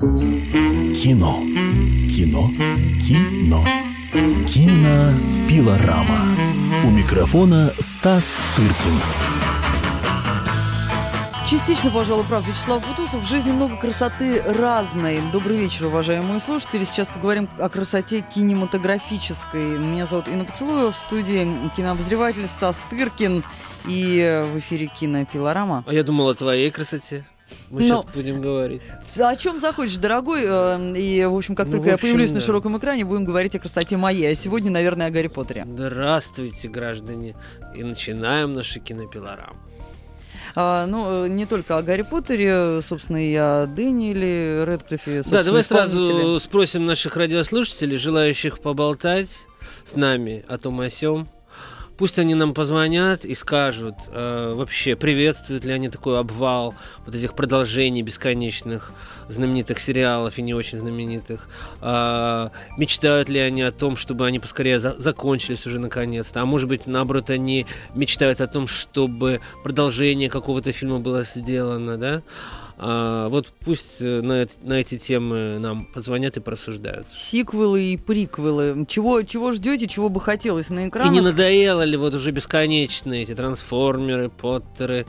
Кино. Кино. Кино. Кинопилорама. У микрофона Стас Тыркин. Частично, пожалуй, прав Вячеслав Бутусов. В жизни много красоты разной. Добрый вечер, уважаемые слушатели. Сейчас поговорим о красоте кинематографической. Меня зовут Инна Поцелуева. В студии кинообозреватель Стас Тыркин. И в эфире кинопилорама. А я думал о твоей красоте. Мы Но- сейчас будем говорить. О чем захочешь, дорогой. Э, И, в общем, как Ну, только в я общем, появлюсь на да. широком экране, будем говорить о красоте моей. А сегодня, наверное, о Гарри Поттере. Здравствуйте, граждане. И начинаем нашу кинопилорам. А, ну, э, не только о Гарри Поттере, собственно, и о Дэниеле Рэдклиффе. Да, давай сразу спросим наших радиослушателей, желающих поболтать с нами о том о сём. Пусть они нам позвонят и скажут, э, вообще, приветствуют ли они такой обвал вот этих продолжений бесконечных знаменитых сериалов и не очень знаменитых. А, мечтают ли они о том, чтобы они поскорее за- закончились уже наконец-то. А может быть, наоборот, они мечтают о том, чтобы продолжение какого-то фильма было сделано, да? А, вот пусть э, на, на эти темы нам позвонят и просуждают. Сиквелы и приквелы. Чего, чего ждете, чего бы хотелось на И экранах? не надоело ли вот уже бесконечные эти трансформеры, Поттеры,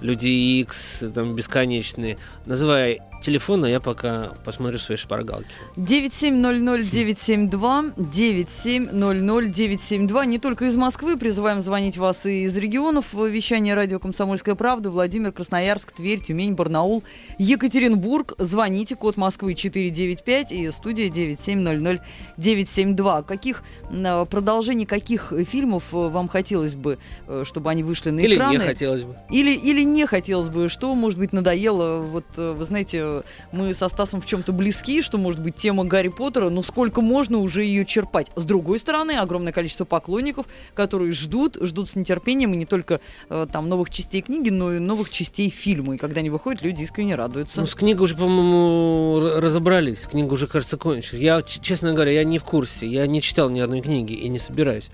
Люди Икс, там бесконечные. Называй телефон, а я пока посмотрю свои шпаргалки. 9700972, 9700972. Не только из Москвы, призываем звонить вас и из регионов. Вещание радио «Комсомольская правда», Владимир, Красноярск, Тверь, Тюмень, Барнаул, Екатеринбург. Звоните, код Москвы 495 и студия 9700972. Каких м, продолжений каких фильмов э, вам хотелось бы, э, чтобы они вышли на Или экраны? не хотелось бы. Или, или не хотелось бы, что, может быть, надоело. Вот, э, вы знаете, мы со Стасом в чем-то близки, что, может быть, тема Гарри Поттера, но сколько можно уже ее черпать. С другой стороны, огромное количество поклонников, которые ждут, ждут с нетерпением и не только э, там новых частей книги, но и новых частей фильма. И когда они выходят, люди искренне радуются. Ну, с книгой уже, по-моему, разобрались. Книга уже, кажется, кончилась. Я, честно говоря, я не в курсе. Я не читал ни одной книги и не собираюсь.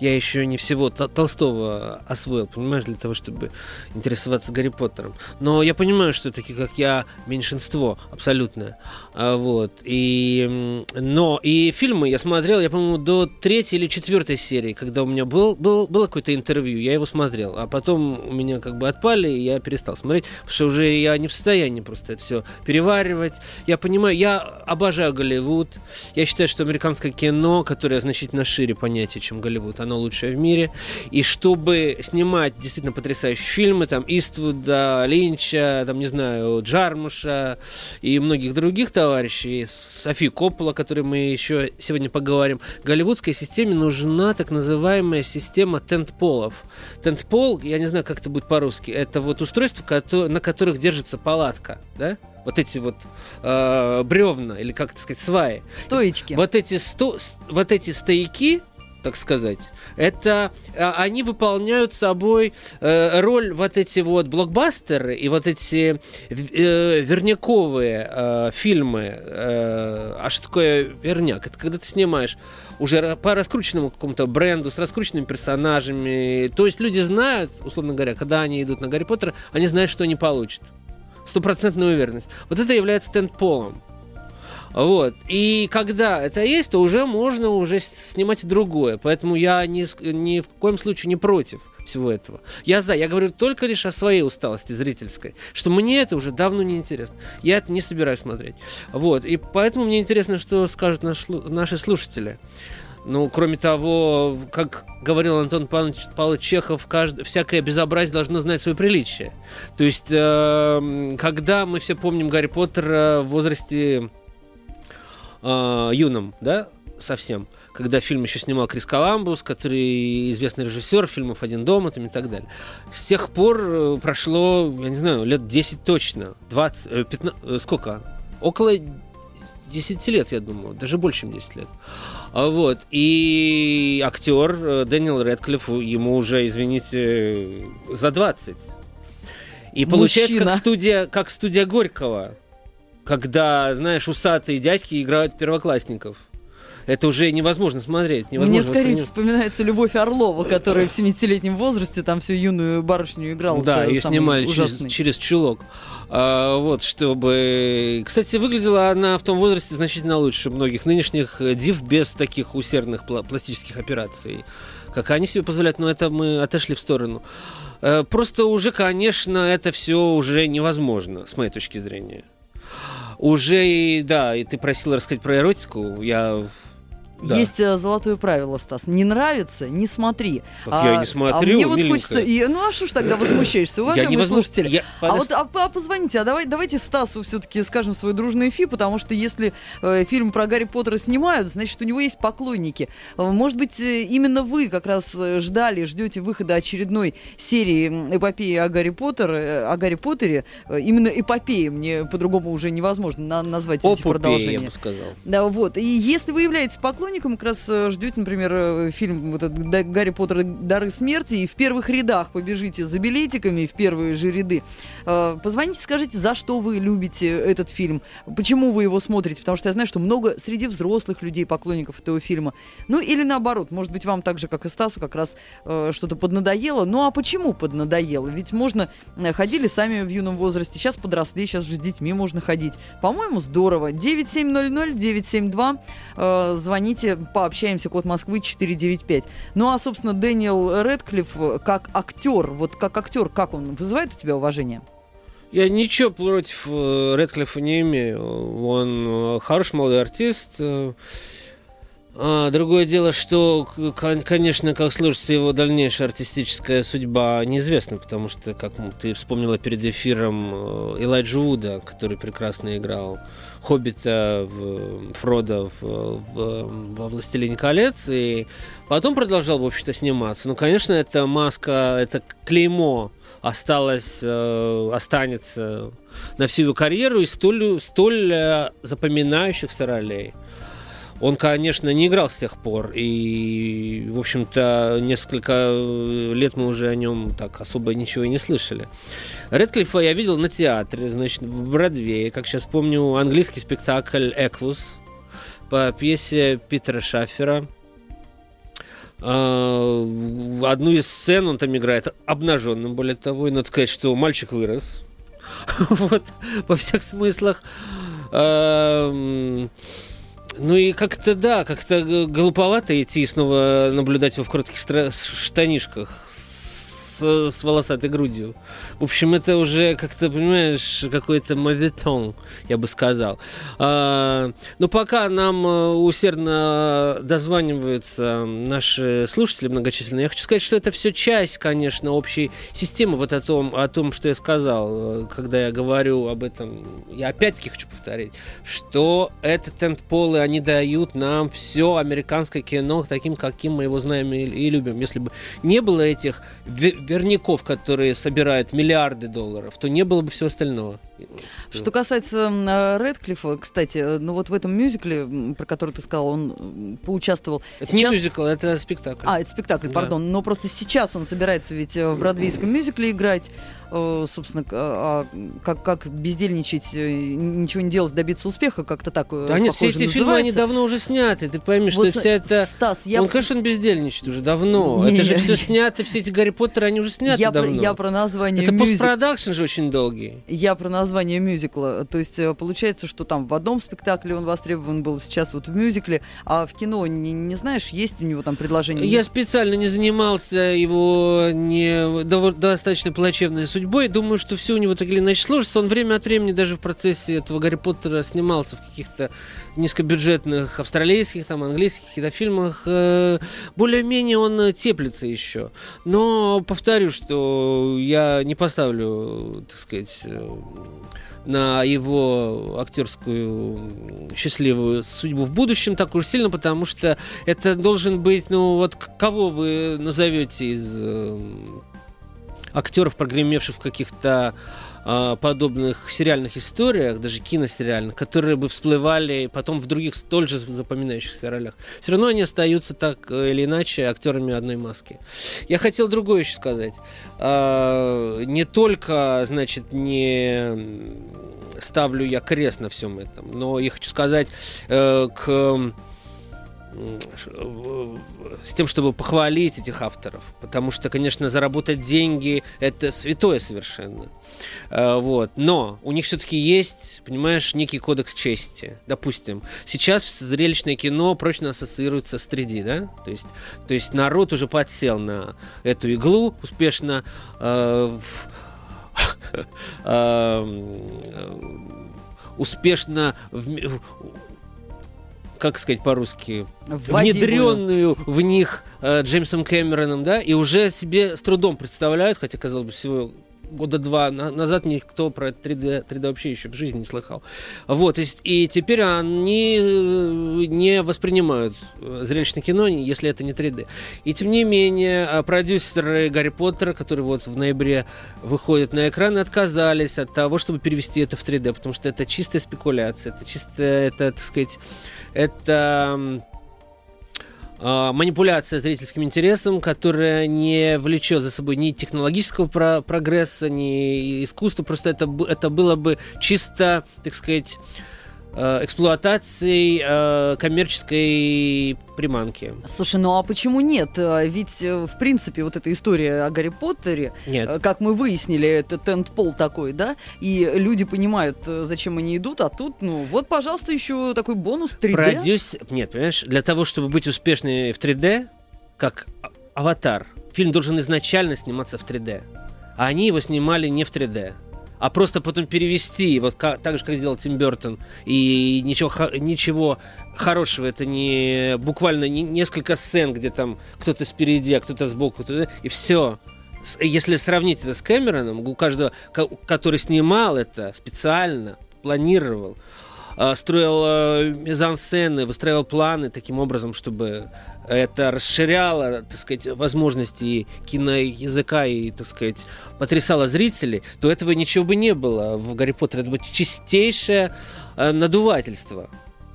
Я еще не всего Тол- Толстого освоил, понимаешь, для того, чтобы интересоваться Гарри Поттером. Но я понимаю, что такие, как я, меньшинство абсолютное. А, вот. И, но и фильмы я смотрел, я, по-моему, до третьей или четвертой серии, когда у меня был, был, было какое-то интервью, я его смотрел. А потом у меня как бы отпали, и я перестал смотреть, потому что уже я не в состоянии просто это все переваривать. Я понимаю, я обожаю Голливуд. Я считаю, что американское кино, которое значительно шире понятие, чем Голливуд, оно лучшее в мире. И чтобы снимать действительно потрясающие фильмы, там, Иствуда, Линча, там, не знаю, Джармуша и многих других товарищей, Софи Коппола, о которой мы еще сегодня поговорим, голливудской системе нужна так называемая система тентполов. Тентпол, я не знаю, как это будет по-русски, это вот устройства, кото- на которых держится палатка, да? Вот эти вот э, бревна, или как это сказать, сваи. Стоечки. Вот эти, сто, вот эти стояки, так сказать, это а, они выполняют собой э, роль вот эти вот блокбастеры и вот эти э, верняковые э, фильмы. а что такое верняк? Это когда ты снимаешь уже по раскрученному какому-то бренду, с раскрученными персонажами. То есть люди знают, условно говоря, когда они идут на Гарри Поттера, они знают, что они получат. Стопроцентная уверенность. Вот это является тентполом. Вот. И когда это есть, то уже можно уже снимать другое. Поэтому я ни, ни в коем случае не против всего этого. Я за. Я говорю только лишь о своей усталости зрительской. Что мне это уже давно не интересно. Я это не собираюсь смотреть. Вот. И поэтому мне интересно, что скажут наш наши слушатели. Ну, кроме того, как говорил Антон Павлович, Павлович Чехов, кажд... всякое безобразие должно знать свое приличие. То есть, эм, когда мы все помним Гарри Поттера в возрасте э, юном, да, совсем, когда фильм еще снимал Крис Коламбус, который известный режиссер фильмов «Один дома» там, и так далее. С тех пор э, прошло, я не знаю, лет 10 точно, 20, э, 15, э, сколько? Около 10 лет, я думаю, даже больше, чем 10 лет. А Вот. И актер э, Дэниел Рэдклифф, ему уже, извините, за 20. И получается, Мужчина. как студия, как студия Горького, когда, знаешь, усатые дядьки играют первоклассников. Это уже невозможно смотреть. Невозможно Мне скорее вспоминается Любовь Орлова, которая в 70-летнем возрасте там всю юную барышню играла. Да, ее снимали через, ужасный. через чулок. А, вот, чтобы... Кстати, выглядела она в том возрасте значительно лучше многих нынешних див без таких усердных пла- пластических операций, как они себе позволяют, но это мы отошли в сторону. Э, Просто уже, конечно, это все уже невозможно, с моей точки зрения. Уже да, и ты просил рассказать про эротику, я... да. Есть э, золотое правило, Стас. Не нравится, не смотри. Так я и не смотрю, а мне вот миленькая. хочется... и- ну а что ж тогда возмущаешься, Я уважаемые возму- слушатели? я- А вот а, а позвоните, а давай, давайте Стасу все-таки скажем свой дружный эфи, потому что если э, фильм про Гарри Поттера снимают, значит, у него есть поклонники. Э, Может быть, э, именно вы как раз ждали, ждете выхода очередной серии эпопеи о Гарри Поттере, о Гарри Поттере. Именно эпопеи, мне по-другому уже невозможно на- назвать эти Опупей, я продолжения. бы сказал. Да, вот. И если вы являетесь поклонником, как раз э, ждете, например, э, фильм вот этот «Да- Гарри Поттер Дары смерти, и в первых рядах побежите за билетиками в первые же ряды. Э, Позвоните, скажите, за что вы любите этот фильм, почему вы его смотрите, потому что я знаю, что много среди взрослых людей поклонников этого фильма. Ну или наоборот, может быть, вам так же, как и Стасу, как раз что-то поднадоело. Ну а почему поднадоело? Ведь можно ходили сами в юном возрасте, сейчас подросли, сейчас же с детьми можно ходить. По-моему, здорово. 9700-972. Э, звоните, пообщаемся. Код Москвы 495. Ну а, собственно, Дэниел Редклифф э, как актер, вот как актер, как он вызывает у тебя уважение? Я ничего против э, Редклиффа не имею. Он э, хороший молодой артист. А, другое дело, что, конечно, как сложится его дальнейшая артистическая судьба, неизвестно, потому что, как ты вспомнила перед эфиром э, Элайджа Вуда, который прекрасно играл Хоббита, в, Фрода в, в- во «Властелине колец», и потом продолжал, в общем-то, сниматься. Ну, конечно, это маска, это клеймо осталось, э, останется на всю его карьеру из столь, столь э, запоминающихся ролей. Он, конечно, не играл с тех пор, и, в общем-то, несколько э, лет мы уже о нем так особо ничего и не слышали. Редклиффа я видел на театре, значит, в Бродвее, как сейчас помню, английский спектакль «Эквус» по пьесе Питера Шаффера. А, Одну из сцен он там играет обнаженным, более того, и надо сказать, что мальчик вырос. Вот, во всех смыслах. Ну и как-то, да, как-то глуповато идти и снова наблюдать его в коротких штанишках с, с волосатой грудью. В общем, это уже как-то, понимаешь, какой-то моветон, я бы сказал. А, но пока нам э, усердно дозваниваются наши слушатели многочисленные, я хочу сказать, что это все часть, конечно, общей системы, вот о том, о том, что я сказал, э, когда я говорю об этом. Я опять-таки хочу повторить, что это тентполы, они дают нам все американское кино таким, каким мы его знаем и, и любим. Если бы не было этих верняков, которые собирают миллиарды долларов, то не было бы всего остального. Что касается м, Редклиффа, кстати, ну вот в этом мюзикле, про который ты сказал, он поучаствовал. Это Сейчас- не мюзикл, это спектакль. А, это спектакль, Да. пардон. Но просто сейчас он собирается ведь э, в бродвейском мюзикле играть. Э, Собственно, а, как, как бездельничать, э, ничего не делать, добиться успеха, как-то так Да нет, все эти фильмы, они называется. давно уже сняты. Ты пойми, что Вот, вся это... Стас, я, Он, конечно, он бездельничает уже давно. Не, это же я- все снято, все эти Гарри Поттеры, они уже сняты я, про, давно. я про название Это мюзикла. постпродакшн же очень долгий. Я про название мюзикла. То есть э, получается, что там в одном спектакле он востребован был, сейчас вот в мюзикле, а в кино не, не знаешь, есть у него там предложение? Я специально не занимался его не достаточно плачевной судьбой. Думаю, что все у него так или иначе сложится. Он время от времени даже в процессе этого Гарри Поттера снимался в каких-то низкобюджетных австралийских, там, английских каких-то фильмах. Э, Более-менее он э, теплится еще. Но повторю, что я не поставлю, так сказать, на его актерскую счастливую судьбу в будущем так уж сильно, потому что это должен быть, ну вот кого вы назовете из эм, актеров, прогремевших в каких-то а, подобных сериальных историях, даже киносериальных, которые бы всплывали потом в других столь же запоминающихся ролях. Все равно они остаются так э, или иначе актерами одной маски. Я хотел другое еще сказать. А, не только, значит, не ставлю я крест на всем этом, но я хочу сказать э, к с тем, чтобы похвалить этих авторов. Потому что, конечно, заработать деньги – это святое совершенно. Э, Вот. Но у них все-таки есть, понимаешь, некий кодекс чести. Допустим, сейчас зрелищное кино прочно ассоциируется с 3D, да? То есть, то есть народ уже подсел на эту иглу успешно. э, эм, успешно как сказать по-русски, внедренную в них э, Джеймсом Кэмероном, да, и уже себе с трудом представляют, хотя, казалось бы, всего года два на- назад никто про 3D, 3D вообще еще в жизни не слыхал. Вот, есть, и теперь они э, не воспринимают э, зрелищное кино, если это не 3D. И тем не менее, э, продюсеры Гарри Поттера, которые вот в ноябре выходят на экраны, отказались от того, чтобы перевести это в 3D, потому что это чистая спекуляция, это чистая, это, так сказать, это а, манипуляция зрительским интересом, которая не влечет за собой ни технологического про- прогресса, ни искусства. Просто это, это было бы чисто, так сказать, эксплуатацией э, коммерческой приманки. Слушай, ну а почему нет? А Ведь, э, в принципе, вот эта история о Гарри Поттере, Нет. э, как мы выяснили, это тент-пол такой, да? И люди понимают, э, зачем они идут, а тут, ну, вот, пожалуйста, еще такой бонус 3D. Продюс... Нет, понимаешь, для того, чтобы быть успешной в 3D, как аватар, фильм должен изначально сниматься в 3D. А они его снимали не в 3D. А просто потом перевести, вот ка- так же, как сделал Тим Бертон. И ничего, ничего хорошего, это не буквально не- несколько сцен, где там кто-то спереди, а кто-то сбоку, и все. Если сравнить это с Кэмероном, у каждого, ко- который снимал это специально, планировал, строил э, мизансцены, выстраивал планы таким образом, чтобы это расширяло, так сказать, возможности киноязыка и, так сказать, потрясало зрителей, то этого ничего бы не было в Гарри Поттере. Это бы чистейшее э, надувательство.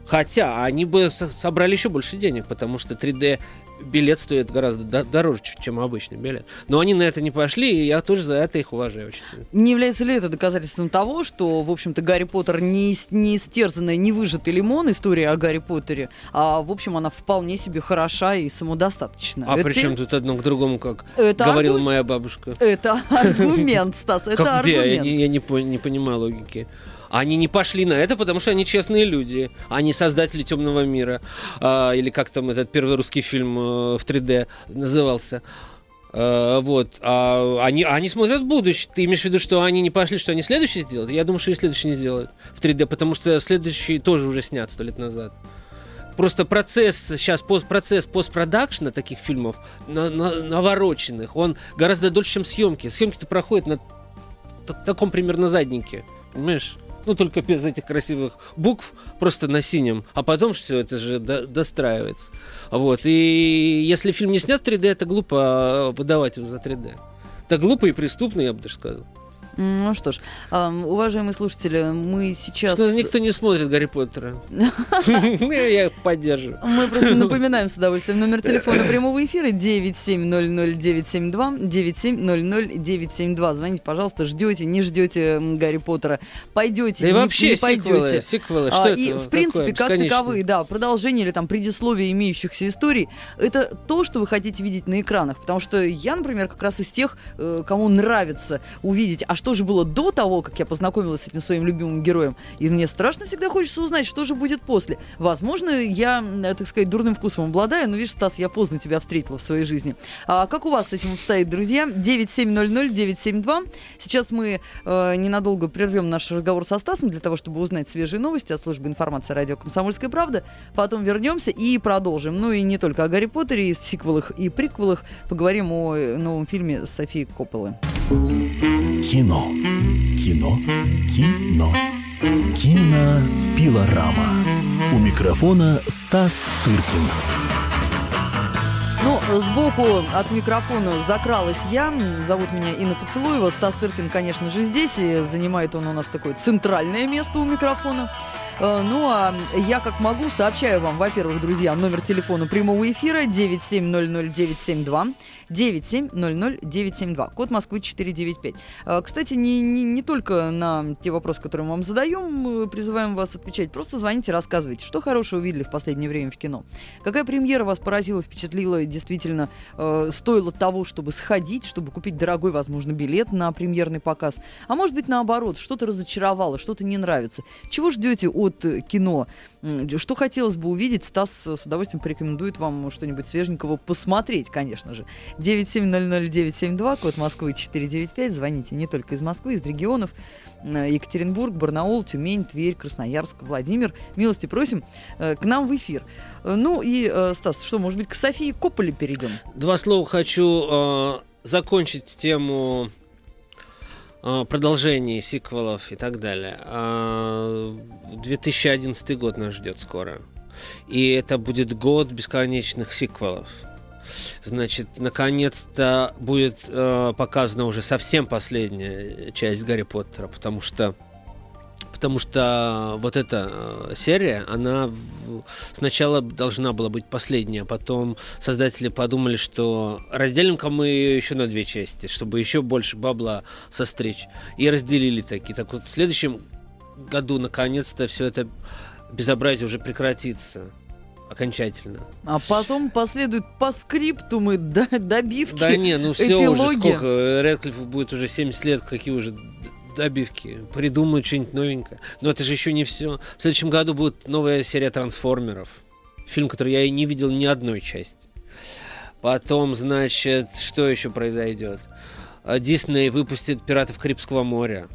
Хотя они бы со- собрали еще больше денег, потому что 3D билет стоит гораздо до- дороже, чем обычный билет. Но они на это не пошли, и я тоже за это их уважаю очень сильно. Не является ли это доказательством того, что, в общем-то, Гарри Поттер не, не истерзанная, не выжатый лимон, история о Гарри Поттере, а, в общем, она вполне себе хороша и самодостаточна. А Это- при чем тут одно к другому, как это говорила аргу- моя бабушка? Это аргумент, Стас, это аргумент. я не понимаю логики. Они не пошли на это, потому что они честные люди. Они создатели темного мира. А, или как там этот первый русский фильм э, в 3D назывался. А, вот. А они, они смотрят в будущее. Ты имеешь в виду, что они не пошли, что они следующий сделают? Я думаю, что и следующий не сделают в 3D, потому что следующий тоже уже снят сто лет назад. Просто процесс сейчас, пост, процесс постпродакшна таких фильмов, на- на- навороченных, он гораздо дольше, чем съемки. Съемки-то проходят на таком примерно заднике, понимаешь? Ну, только без этих красивых букв, просто на синем. А потом все это же до- достраивается. Вот. И если фильм не снят в 3D, это глупо а, выдавать его за 3D. Это глупо и преступно, я бы даже сказал. Ну что ж, уважаемые слушатели, мы сейчас... Что никто не смотрит Гарри Поттера. Ну, Я их поддерживаю. Мы просто напоминаем с удовольствием номер телефона прямого эфира 9700972, 9700972. Звоните, пожалуйста, ждете, не ждете Гарри Поттера, пойдете, Да и не, вообще не сиквелы, пойдете. сиквелы, А, что и, в принципе, как таковые, да, продолжение или там предисловие имеющихся историй, это то, что вы хотите видеть на экранах. Потому что я, например, как раз из тех, э, кому нравится увидеть, а что же было до того, как я познакомилась с этим своим любимым героем. И мне страшно всегда хочется узнать, что же будет после. Возможно, я, э, так сказать, дурным вкусом обладаю, но видишь, Стас, я поздно тебя встретила в своей жизни. А как у вас с этим обстоит, друзья? 9700-972. Сейчас мы э, ненадолго прервем наш разговор со Стасом для того, чтобы узнать свежие новости от службы информации радио «Комсомольская правда». Потом вернемся и продолжим. Ну и не только о Гарри Поттере, и сиквелах и приквелах. Поговорим о э, новом фильме Софии Копполы. Кино. Кино. Кино. Кинопилорама. У микрофона Стас Тыркин. Ну, сбоку от микрофона закралась я. Зовут меня Инна Поцелуева. Стас Тыркин, конечно же, здесь. И занимает он у нас такое центральное место у микрофона. Э, Ну а я как могу сообщаю вам, во-первых, друзья, номер телефона прямого эфира 9700972. 9700972. Код Москвы 495. Э, Кстати, не, не, не только на те вопросы, которые мы вам задаем, призываем вас отвечать. Просто звоните, рассказывайте, что хорошего увидели в последнее время в кино. Какая премьера вас поразила, впечатлила, действительно э, стоило того, чтобы сходить, чтобы купить дорогой, возможно, билет на премьерный показ. А может быть, наоборот, что-то разочаровало, что-то не нравится. Чего ждете от э, кино? Что хотелось бы увидеть? Стас с удовольствием порекомендует вам что-нибудь свеженького посмотреть, конечно же. 9700972, код Москвы 495. Звоните не только из Москвы, из регионов. Э, Екатеринбург, Барнаул, Тюмень, Тверь, Красноярск, Владимир. Милости просим э, к нам в эфир. Э, Ну и, э, Стас, что, может быть, к Софии Копполе перейдем? Два слова хочу э, закончить тему э, продолжений, сиквелов и так далее. А, 2011 год нас ждет скоро. И это будет год бесконечных сиквелов. Значит, наконец-то будет э, показана уже совсем последняя часть Гарри Поттера, потому что потому что вот эта э, серия, она сначала должна была быть последняя, а потом создатели подумали, что разделим-ка мы ее еще на две части, чтобы еще больше бабла состричь. И разделили такие. Так вот, в следующем году, наконец-то, все это безобразие уже прекратится окончательно. А потом последуют по скриптумы до- добивки. Да не, ну все уже эпилоги. сколько, Редклиффу будет уже 70 лет, какие уже добивки, придумают что-нибудь новенькое. Но это же еще не все. В следующем году будет новая серия трансформеров. Фильм, который я и не видел ни одной части. Потом, значит, что еще произойдет? А, Дисней выпустит «Пиратов Карибского моря».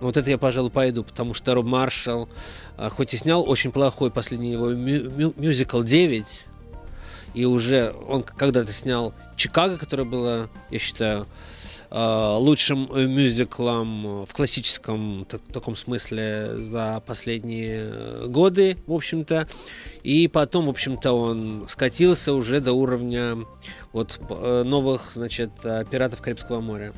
Вот это я, пожалуй, пойду, потому что Роб Маршалл, а, хоть и снял очень плохой последний его мю- мю- мюзикл «9», и уже он когда-то снял «Чикаго», которое было, я считаю, а, лучшим э, мюзиклом э, в классическом так- таком смысле за последние э, годы, в общем-то. И потом, в общем-то, он скатился уже до уровня вот новых, значит, «Пиратов Карибского моря».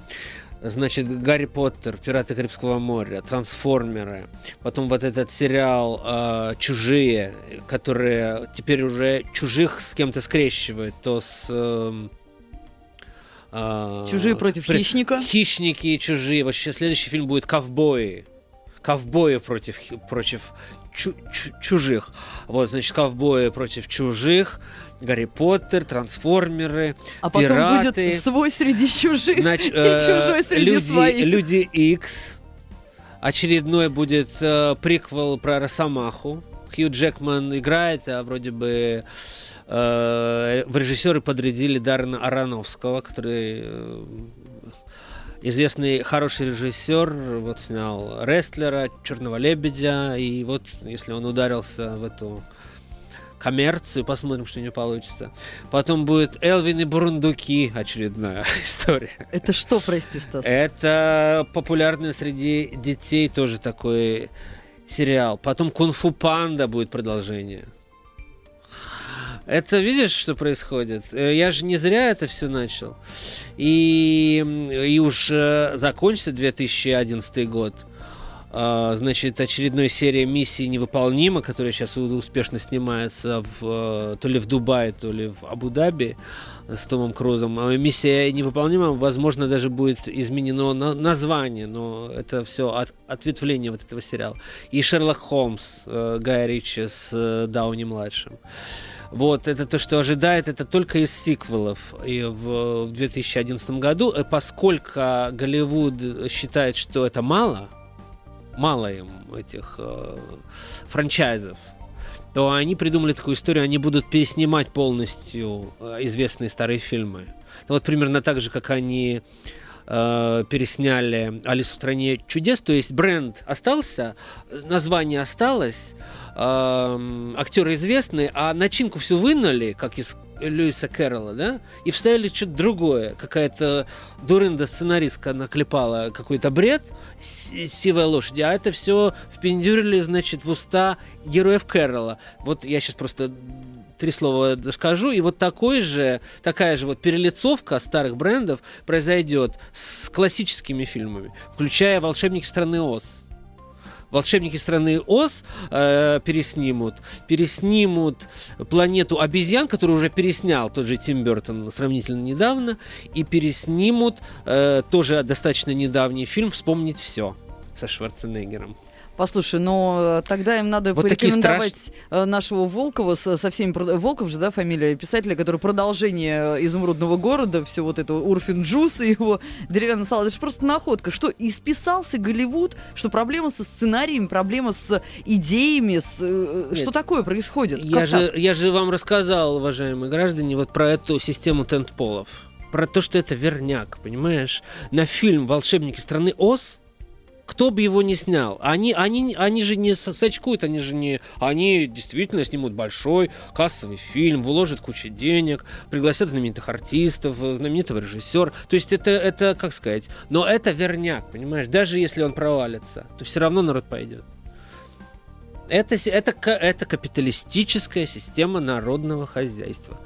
Значит, Гарри Поттер, Пираты Карибского моря, Трансформеры, потом вот этот сериал э, Чужие, которые теперь уже чужих с кем-то скрещивают, то с эм, э, Чужие против при- хищника. Хищники и чужие. Вообще следующий фильм будет Ковбои. Ковбои против, против чу- чу- чужих. Вот, значит, ковбои против чужих. Гарри Поттер, трансформеры, А потом пираты. будет свой среди чужих Нач- и э, чужой среди люди, своих. Люди X. Очередной будет э, приквел про Росомаху. Хью Джекман играет, а вроде бы э, в режиссеры подрядили Даррена Аронофского, который э, известный хороший режиссер, вот снял Рестлера, Черного лебедя, и вот если он ударился в эту коммерцию, посмотрим, что у него получится. Потом будет Элвин и Бурундуки, очередная история. Это что, прости, Стас? Это популярный среди детей тоже такой сериал. Потом Кунг-фу Панда будет продолжение. Это видишь, что происходит? Э, Я же не зря это все начал. И, и уж закончится 2011 год. А, Значит, очередной серия миссии невыполнима, которая сейчас успешно снимается в, э, то ли в Дубае, то ли в Абу-Даби с Томом Крузом. А Миссия невыполнима, возможно, даже будет изменено на- название, но это все от, ответвление вот этого сериала. И Шерлок Холмс э, Гая Ричи с э, Дауни младшим. Вот, это то, что ожидает, это только из сиквелов и в, в 2011 году. Поскольку Голливуд считает, что это мало, мало им этих э, франчайзов, то они придумали такую историю, они будут переснимать полностью э, известные старые фильмы. Ну, вот примерно так же, как они э, пересняли «Алису в стране чудес», то есть бренд остался, название осталось, эм, актеры известные, а начинку всю вынули, как из Льюиса Кэрролла, да, и вставили что-то другое. Какая-то дурында сценаристка наклепала какой-то бред, сивая лошадь, а это все впендюрили, значит, в уста героев Кэрролла. Вот я сейчас просто три слова скажу, и вот такой же, такая же вот перелицовка старых брендов произойдет с классическими фильмами, включая «Волшебники страны Оз». волшебники страны Оз э, переснимут, переснимут планету обезьян, которую уже переснял тот же Тим Бертон сравнительно недавно, и переснимут э, тоже достаточно недавний фильм «Вспомнить все» со Шварценеггером. Послушай, но тогда им надо Вот порекомендовать страш... Э, нашего Волкова со, со всеми... Волков же, да, фамилия писателя, который продолжение «Изумрудного города», все вот это Урфин Джус и его деревянная салат. Это же просто находка. Что, исписался Голливуд? Что проблема со сценариями, проблема с идеями? С... Э, Нет, что такое происходит? Я же, я же вам рассказал, уважаемые граждане, вот про эту систему тентполов. Про то, что это верняк, понимаешь? На фильм «Волшебники страны Оз» кто бы его не снял. Они, они, они же не сачкуют, они же не... Они действительно снимут большой кассовый фильм, вложат кучу денег, пригласят знаменитых артистов, знаменитого режиссера. То есть это, это, как сказать, но это верняк, понимаешь? Даже если он провалится, то все равно народ пойдет. Это, это, это капиталистическая система народного хозяйства.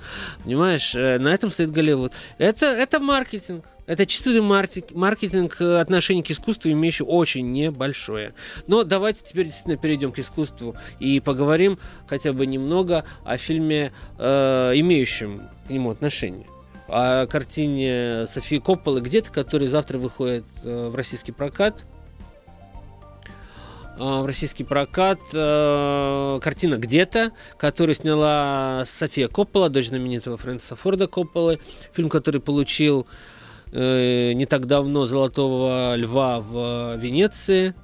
Понимаешь, э, на этом стоит Голливуд. Это, это маркетинг. Это чистый маркетинг э, отношений к искусству, имеющий очень небольшое. Но давайте теперь действительно перейдем к искусству и поговорим хотя бы немного о фильме, э, имеющем к нему отношение. О картине Софии Копполы «Где-то», который завтра выходит э, в российский прокат. Э, в российский прокат э, картина «Где-то», которую сняла София Коппола, дочь знаменитого Фрэнсиса Форда Копполы. Фильм, который получил э, не так давно «Золотого льва» в Венеции.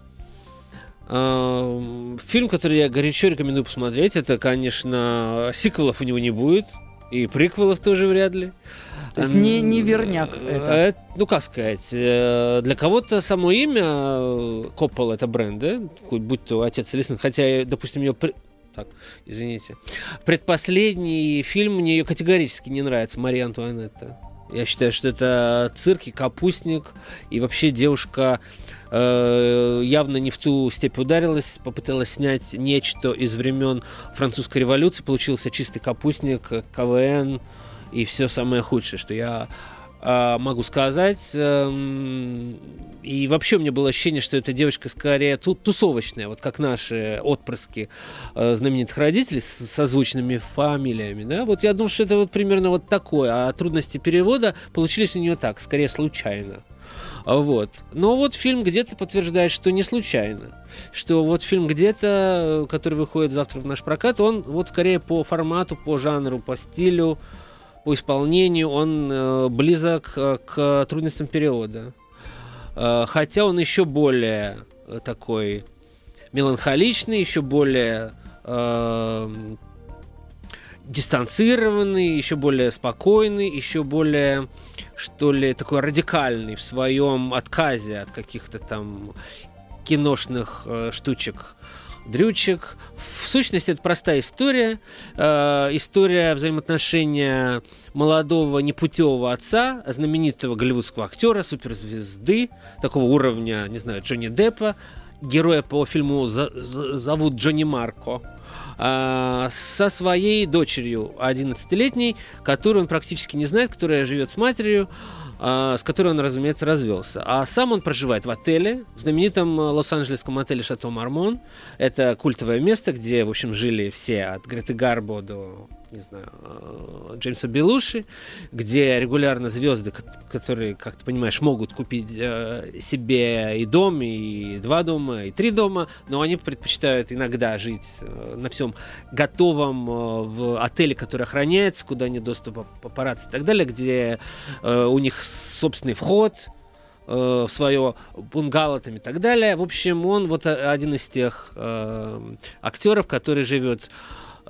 Э, фильм, который я горячо рекомендую посмотреть. Это, конечно, сиквелов у него не будет. И приквелов тоже вряд ли. То есть не, не верняк это. это. Ну, как сказать, э, для кого-то само имя э, Коппол это бренд, да? Хоть будь то отец или сын. Хотя, допустим, ее так, извините. Предпоследний фильм мне ее категорически не нравится, Мария Антуанетта. Я считаю, что это цирк и капустник, и вообще девушка э, явно не в ту степь ударилась, попыталась снять нечто из времен французской революции, получился чистый капустник, КВН, и все самое худшее, что я э, могу сказать. Э, и вообще у меня было ощущение, что эта девочка скорее ту тусовочная, вот как наши отпрыски э, знаменитых родителей с созвучными фамилиями. Да? Вот я думаю, что это вот примерно вот такое. А трудности перевода получились у нее так, скорее случайно. Вот. Но вот фильм где-то подтверждает, что не случайно. Что вот фильм где-то, который выходит завтра в наш прокат, он вот скорее по формату, по жанру, по стилю, по исполнению он э, близок э, к трудностям перевода. Э, хотя он еще более э, такой меланхоличный, еще более э, дистанцированный, еще более спокойный, еще более, что ли, такой радикальный в своем отказе от каких-то там киношных э, штучек дрючек. В сущности, это простая история. Э, история взаимоотношения молодого непутевого отца, знаменитого голливудского актера, суперзвезды, такого уровня, не знаю, Джонни Деппа. Героя по фильму зовут Джонни Марко э, со своей дочерью 11-летней, которую он практически не знает, которая живет с матерью. А, с которой он, разумеется, развелся. А сам он проживает в отеле, в знаменитом э, лос-анджелесском отеле Шато Мармон. Это культовое место, где, в общем, жили все от Греты Гарбо до не знаю, э, Джеймса Белуши, где регулярно звезды, которые, как ты понимаешь, могут купить э, себе и дом, и два дома, и три дома, но они предпочитают иногда жить э, на всем готовом в отеле, который охраняется, куда нет доступа папарацци и так далее, где у них собственный вход, в свое бунгало там и так далее. В общем, он вот один из тех э, актеров, который живет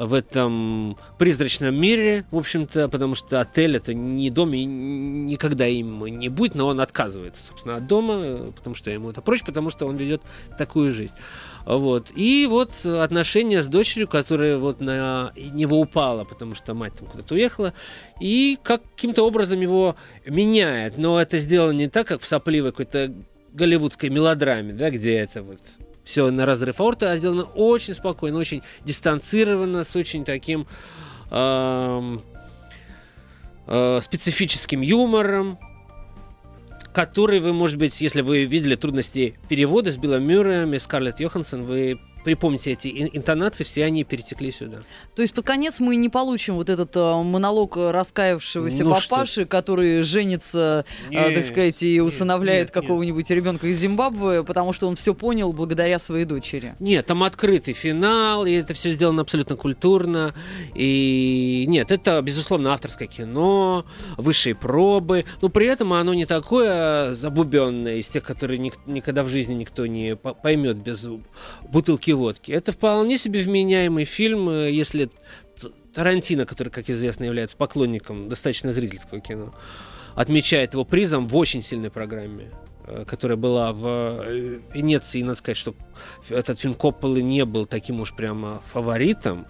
в этом призрачном мире, в общем-то, потому что отель это не дом и никогда им не будет, но он отказывается, собственно, от дома, потому что ему это проще, потому что он ведет такую жизнь. Вот. И вот отношения с дочерью, которая вот на него упала, потому что мать там куда-то уехала, и каким-то образом его меняет. Но это сделано не так, как в сопливой какой-то голливудской мелодраме, да, где это вот все на разрыв аорты, а сделано очень спокойно, очень дистанцированно, с очень таким э, специфическим юмором. который вы, может быть, если вы видели трудности перевода с Биллом Мюрреем и Скарлетт Йоханссон, вы припомните эти интонации, все они перетекли сюда. То есть под конец мы не получим вот этот э, монолог раскаявшегося ну папаши, что? который женится, нет, э, так сказать, и усыновляет какого-нибудь ребенка из Зимбабве, потому что он все понял благодаря своей дочери. Нет, там открытый финал, и это все сделано абсолютно культурно. И нет, это, безусловно, авторское кино, высшие пробы, но при этом оно не такое забубенное из тех, которые ник- никогда в жизни никто не поймет без бутылки бутылки водки. Это вполне себе вменяемый фильм, э, если Тарантино, который, как известно, является поклонником достаточно зрительского кино, отмечает его призом в очень сильной программе э, которая была в э, Венеции, и надо сказать, что этот фильм Копполы не был таким уж прямо фаворитом.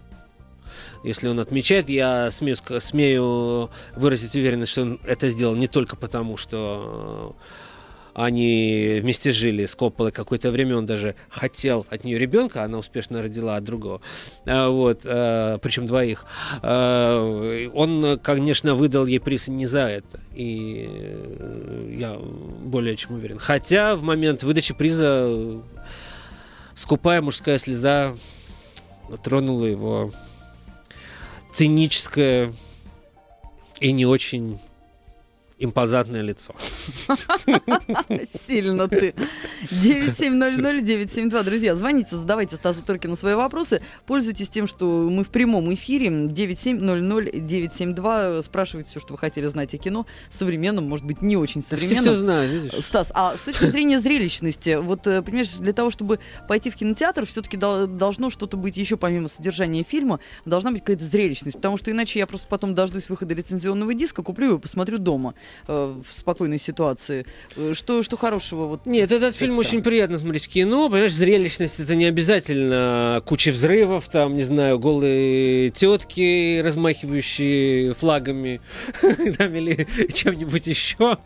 Если он отмечает, я смею, смею выразить уверенность, что он это сделал не только потому, что они вместе жили с Копполой какое-то время, он даже хотел от нее ребенка, она успешно родила от другого, а, вот, а, причем двоих. А, он, конечно, выдал ей приз не за это, и э, я более чем уверен. Хотя в момент выдачи приза скупая мужская слеза тронула его циническое и не очень импозантное лицо. Сильно ты. 9700-972. Друзья, звоните, задавайте Стасу Торкину свои вопросы. Пользуйтесь тем, что мы в прямом эфире. 9700-972. Спрашивайте все, что вы хотели знать о кино. Современном, может быть, не очень современном. Все, все знают, видишь. Стас, а с точки зрения зрелищности, вот, э, понимаешь, для того, чтобы пойти в кинотеатр, все-таки должно что-то быть еще помимо содержания фильма, должна быть какая-то зрелищность, потому что иначе я просто потом дождусь выхода лицензионного диска, куплю его, посмотрю дома э, в спокойной ситуации. Э, что, что хорошего? Вот Нет, этот фильм очень приятно смотреть в кино. Понимаешь, зрелищность это не обязательно куча взрывов, там, не знаю, голые тетки, размахивающие флагами там, или чем-нибудь еще.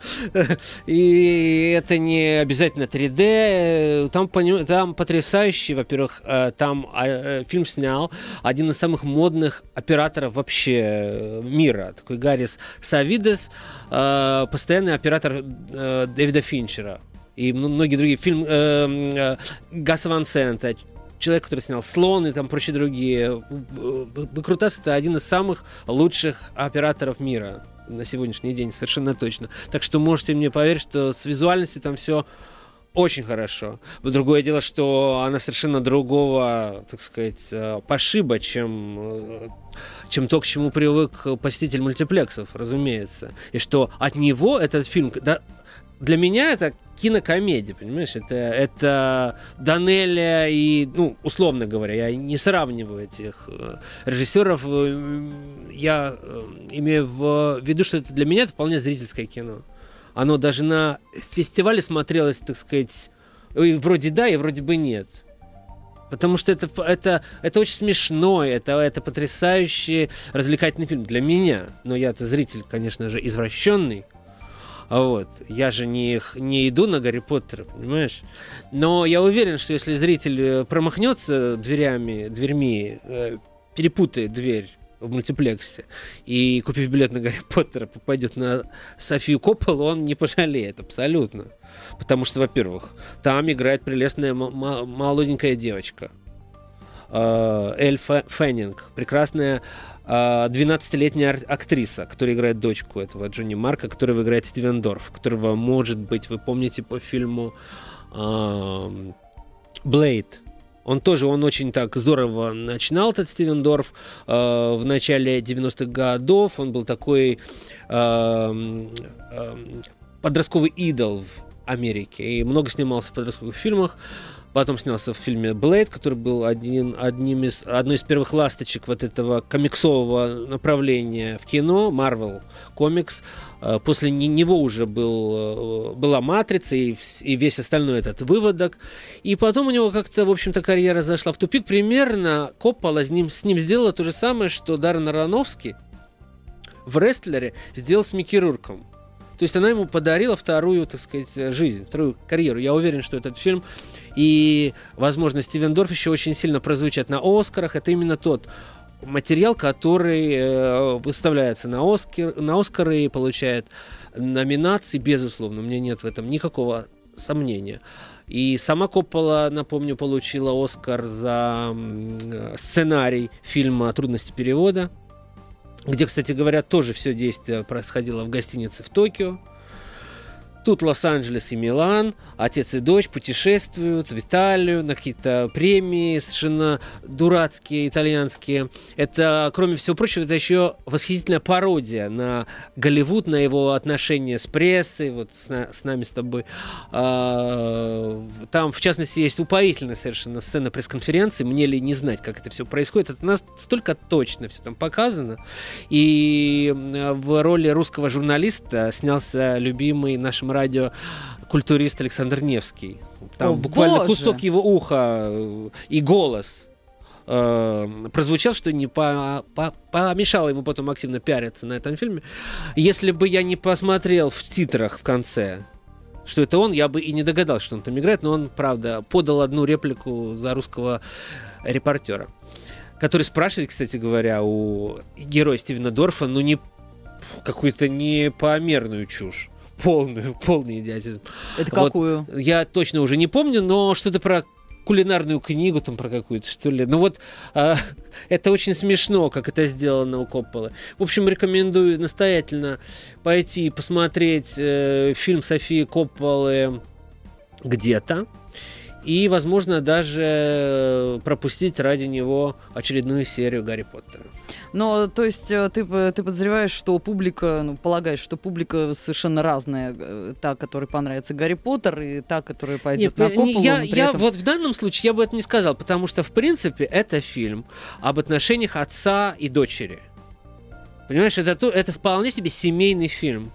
И это не обязательно 3D. Там, там потрясающий, во-первых, э, там а, фильм снял один из самых модных операторов вообще мира. Такой Гаррис Савидес. Э, постоянный оператор э, Дэвида Финчера и многие другие фильмы э, э, Гаса Ван Сента, человек, который снял «Слон» и там прочие другие. Бакрутас — это один из самых лучших операторов мира на сегодняшний день, совершенно точно. Так что можете мне поверить, что с визуальностью там все очень хорошо. Другое дело, что она совершенно другого, так сказать, э, пошиба, чем, э, чем то, к чему привык посетитель мультиплексов, разумеется. И что от него этот фильм... Да, для меня это кинокомедия, понимаешь? Это, это Данеля и, ну, условно говоря, я не сравниваю этих э, режиссеров. Я имею в виду, что это для меня это вполне зрительское кино оно даже на фестивале смотрелось, так сказать, вроде да, и вроде бы нет. Потому что это, это, это очень смешно, это, это потрясающий развлекательный фильм для меня. Но я-то зритель, конечно же, извращенный. Вот. Я же не, не иду на Гарри Поттера, понимаешь? Но я уверен, что если зритель э, промахнется дверями, дверьми, э, перепутает дверь в мультиплексе и, купив билет на Гарри Поттера, попадет на Софию Копполу, он не пожалеет абсолютно. Потому что, во-первых, там играет прелестная молоденькая девочка. А, Эль Феннинг, прекрасная 12-летняя а, актриса, которая играет дочку этого Джонни Марка, которого играет Стивен Дорф, которого, может быть, вы помните по фильму Блейд, он тоже, он очень так здорово начинал, этот Стивен Дорф, э, в начале 90-х годов. Он был такой э, э, подростковый идол в Америке. И много снимался в подростковых фильмах. Потом снялся в фильме «Блейд», который был один, одним из, одной из первых ласточек вот этого комиксового направления в кино, Marvel комикс. А, после него уже был, э, была «Матрица» и, и весь остальной этот выводок. И потом у него как-то, в общем-то, карьера зашла в тупик. Примерно Коппола с ним, с ним сделала то же самое, что Даррен Аронофский в «Рестлере» сделал с Микки Рурком. То есть она ему подарила вторую, так сказать, жизнь, вторую карьеру. Я уверен, что этот фильм и, возможно, Стивен Дорф еще очень сильно прозвучат на Оскарах. Это именно тот материал, который э, выставляется на, Оскар, на Оскары и получает номинации, безусловно, у меня нет в этом никакого сомнения. И сама Коппола, напомню, получила Оскар за сценарий фильма «Трудности перевода», где, кстати говоря, тоже все действие происходило в гостинице в Токио. Тут Лос-Анджелес и Милан, отец и дочь путешествуют в Италию на какие-то премии совершенно дурацкие, итальянские. Это, кроме всего прочего, это еще восхитительная пародия на Голливуд, на его отношения с прессой, вот с, на, с нами с тобой. А, там, в частности, есть упоительная совершенно сцена пресс-конференции. Мне ли не знать, как это все происходит. Это настолько точно все там показано. И в роли русского журналиста снялся любимый нашим радио культурист Александр Невский. Там О, буквально боже! кусок его уха э, и голос э, прозвучал, что не по, по- помешало ему потом активно пиариться на этом фильме. Если бы я не посмотрел в титрах в конце, что это он, я бы и не догадался, что он там играет, но он, правда, подал одну реплику за русского репортера, который спрашивает, кстати говоря, у героя Стивена Дорфа, ну не какую-то непомерную чушь. Полную, полный идиотизм. Это Вот. какую? Я точно уже не помню, но что-то про кулинарную книгу там про какую-то, что ли. Ну вот, а, это очень смешно, как это сделано у Копполы. В общем, рекомендую настоятельно пойти посмотреть э, фильм Софии Копполы где-то. И, возможно, даже пропустить ради него очередную серию Гарри Поттера. Но, то есть, э, ты, ты подозреваешь, что публика, ну, полагаешь, что публика совершенно разная. э, Та, которой понравится Гарри Поттер, и та, которая пойдет на не- Копполу. я, я этом- вот в данном случае я бы это не сказал, потому что, в принципе, это фильм об отношениях отца и дочери. Понимаешь, это, то, это вполне себе семейный фильм.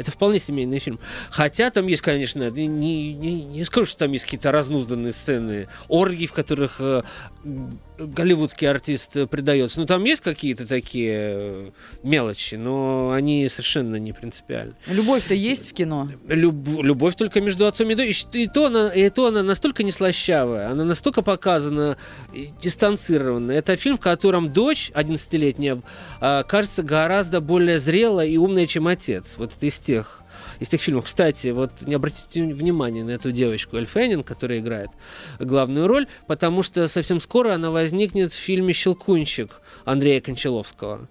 Это вполне семейный фильм. Хотя там есть, конечно, не, не, не скажу, что там есть какие-то разнузданные сцены, оргии, в которых э, голливудский артист предается. Ну, там есть какие-то такие э, мелочи, но они совершенно не принципиальны. Любовь-то есть в кино? Люб- любовь только между отцом и дочерью. И то, она, и то она настолько не слащавая, она настолько показана и дистанцированно. Это фильм, в котором дочь 11-летняя а, кажется гораздо более зрелой и умной, чем отец. Вот это из тех из тех фильмов. Кстати, вот не обратите внимание на эту девочку Эль Феннинг, которая играет главную роль, потому что совсем скоро она возникнет в фильме «Щелкунчик» Андрея Кончаловского.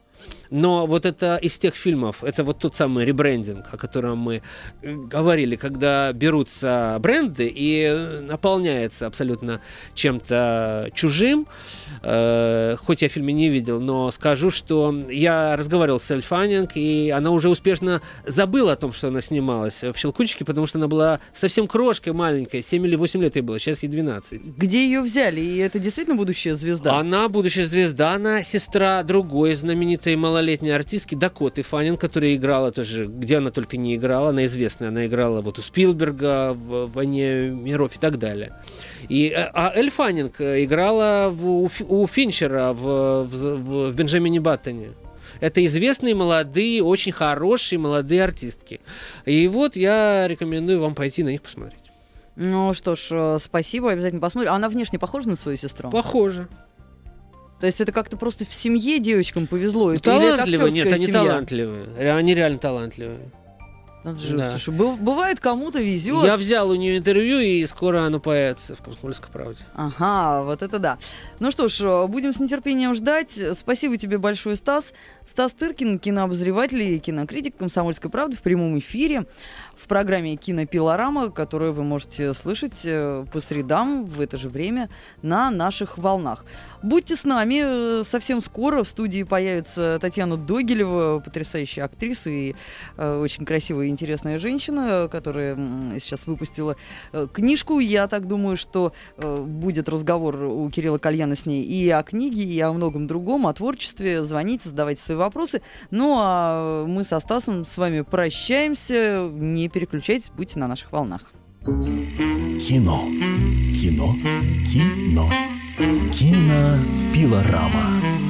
Но вот это из тех фильмов, это вот тот самый ребрендинг, о котором мы э, говорили, когда берутся бренды и э, наполняется абсолютно чем-то чужим. Э, хоть я фильме не видел, но скажу, что я разговаривал с Эль Фаннинг, и она уже успешно забыла о том, что она снималась в «Щелкунчике», потому что она была совсем крошкой маленькой, 7 или 8 лет ей было, сейчас ей 12. Где ее взяли? И это действительно будущая звезда? Она будущая звезда, она сестра другой знаменитой малолетней артистки Дакоты Фанин, которая играла тоже, где она только не играла, она известная, она играла вот у Спилберга, в «Войне миров» и так далее. И, э, а Эль Фаннинг э, играла в- у, Фи- у Финчера в, в, в- в «Бенджамине Баттоне». Это известные, молодые, очень хорошие молодые артистки. И вот я рекомендую вам пойти на них посмотреть. Ну что ж, э, спасибо, обязательно посмотрим. Она внешне похожа на свою сестру? Похоже. То есть это как-то просто в семье девочкам повезло? Ну, талантливые, нет, они семья? талантливые. Они реально талантливые. Же, Да. слушай, быв- бывает кому-то везет. Я взял у нее интервью, и скоро оно появится в «Комсомольской правде». Ага, вот это да. Ну что ж, э, будем с нетерпением ждать. Спасибо тебе большое, Стас. Стас Тыркин, кинообозреватель и кинокритик «Комсомольской правды» в прямом эфире в программе «Кинопилорама», которую вы можете слышать э, по средам в это же время на наших волнах. Будьте с нами. э, Совсем скоро в студии появится Татьяна Догилева, потрясающая актриса и э, очень красивая и интересная женщина, которая сейчас выпустила книжку. Я так думаю, что будет разговор у Кирилла Кальяна с ней и о книге, и о многом другом, о творчестве. Звоните, задавайте свои вопросы. Ну а мы со Стасом с вами прощаемся. Не переключайтесь, будьте на наших волнах. Кино. Кино. Кино. Кинопилорама.